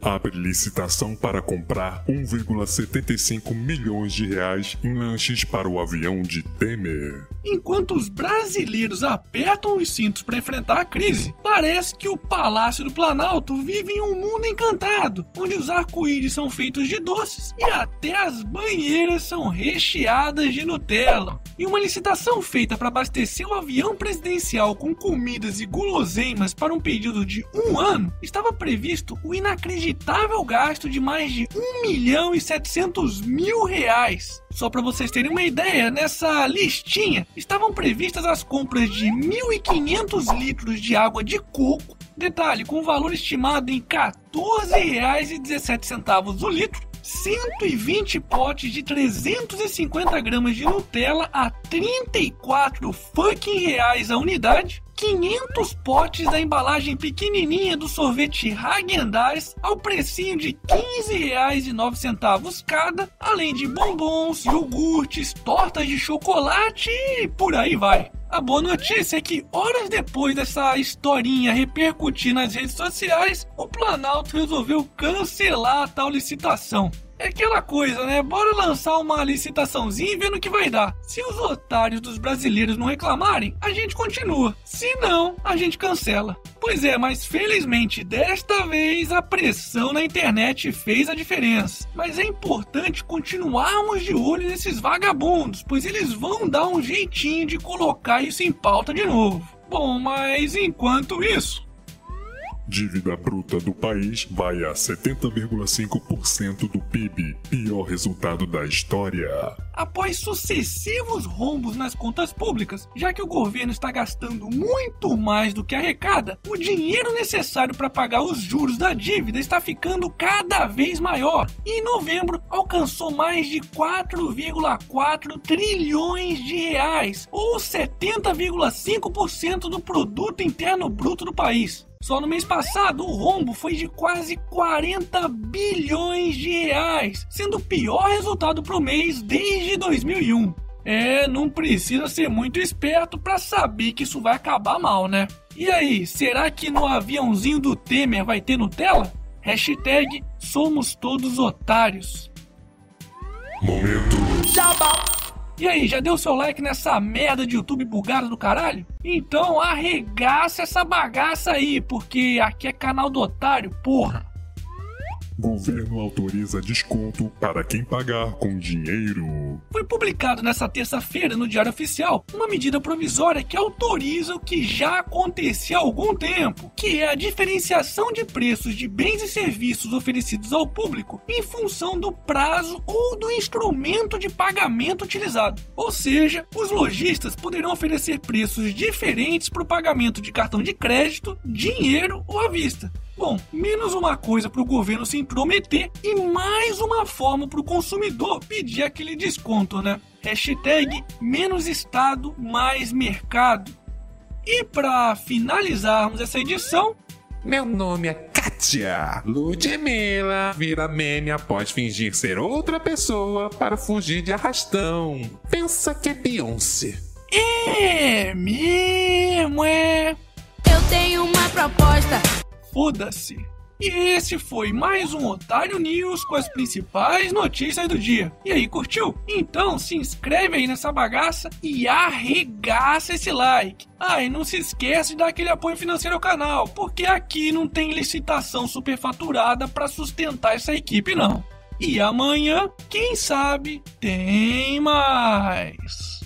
abre licitação para comprar 1,75 milhões de reais em lanches para o avião de Temer. Enquanto os brasileiros apertam os cintos para enfrentar a crise, parece que o Palácio do Planalto vive em um mundo encantado, onde os arco-íris são feitos de doces e até as banheiras são recheadas de Nutella. E uma licitação feita para abastecer o avião presidencial com comidas e guloseimas para um período de um ano, estava previsto o inacreditável gasto de mais de 1 milhão e 700 mil reais. Só para vocês terem uma ideia, nessa listinha estavam previstas as compras de 1.500 litros de água de coco, detalhe, com valor estimado em R$ 14,17 o litro, 120 potes de 350 gramas de Nutella a 34 fucking reais a unidade, 500 potes da embalagem pequenininha do sorvete Häagen-Dazs ao precinho de R$ 15,09 cada, além de bombons, iogurtes, tortas de chocolate e por aí vai. A boa notícia é que horas depois dessa historinha repercutir nas redes sociais, o Planalto resolveu cancelar a tal licitação. É aquela coisa, né? Bora lançar uma licitaçãozinha e ver no que vai dar. Se os otários dos brasileiros não reclamarem, a gente continua. Se não, a gente cancela. Pois é, mas felizmente desta vez a pressão na internet fez a diferença. Mas é importante continuarmos de olho nesses vagabundos, pois eles vão dar um jeitinho de colocar isso em pauta de novo. Bom, mas enquanto isso, Dívida bruta do país vai a 70,5% do PIB, pior resultado da história. Após sucessivos rombos nas contas públicas, já que o governo está gastando muito mais do que arrecada, o dinheiro necessário para pagar os juros da dívida está ficando cada vez maior. E em novembro alcançou mais de 4,4 trilhões de reais, ou 70,5% do produto interno bruto do país. Só no mês passado, o rombo foi de quase 40 bilhões de reais, sendo o pior resultado para o mês desde 2001. É, não precisa ser muito esperto para saber que isso vai acabar mal, né? E aí, será que no aviãozinho do Temer vai ter Nutella? Hashtag somos todos otários. Momento. E aí, já deu seu like nessa merda de YouTube bugado do caralho? Então arregaça essa bagaça aí, porque aqui é canal do otário, porra. Governo autoriza desconto para quem pagar com dinheiro. Foi publicado nessa terça-feira no Diário Oficial uma medida provisória que autoriza o que já acontecia há algum tempo, que é a diferenciação de preços de bens e serviços oferecidos ao público em função do prazo ou do instrumento de pagamento utilizado. Ou seja, os lojistas poderão oferecer preços diferentes para o pagamento de cartão de crédito, dinheiro ou à vista. Bom, menos uma coisa para o governo se intrometer e mais uma forma para o consumidor pedir aquele desconto, né? Hashtag menos Estado, mais mercado. E para finalizarmos essa edição, Meu nome é Katia. Ludmilla vira meme após fingir ser outra pessoa para fugir de arrastão. Pensa que é Beyoncé. é mesmo, é. Eu tenho uma proposta. Foda-se. E esse foi mais um Otário News com as principais notícias do dia. E aí, curtiu? Então se inscreve aí nessa bagaça e arregaça esse like. Ah, e não se esquece de dar aquele apoio financeiro ao canal, porque aqui não tem licitação superfaturada para sustentar essa equipe não. E amanhã, quem sabe, tem mais.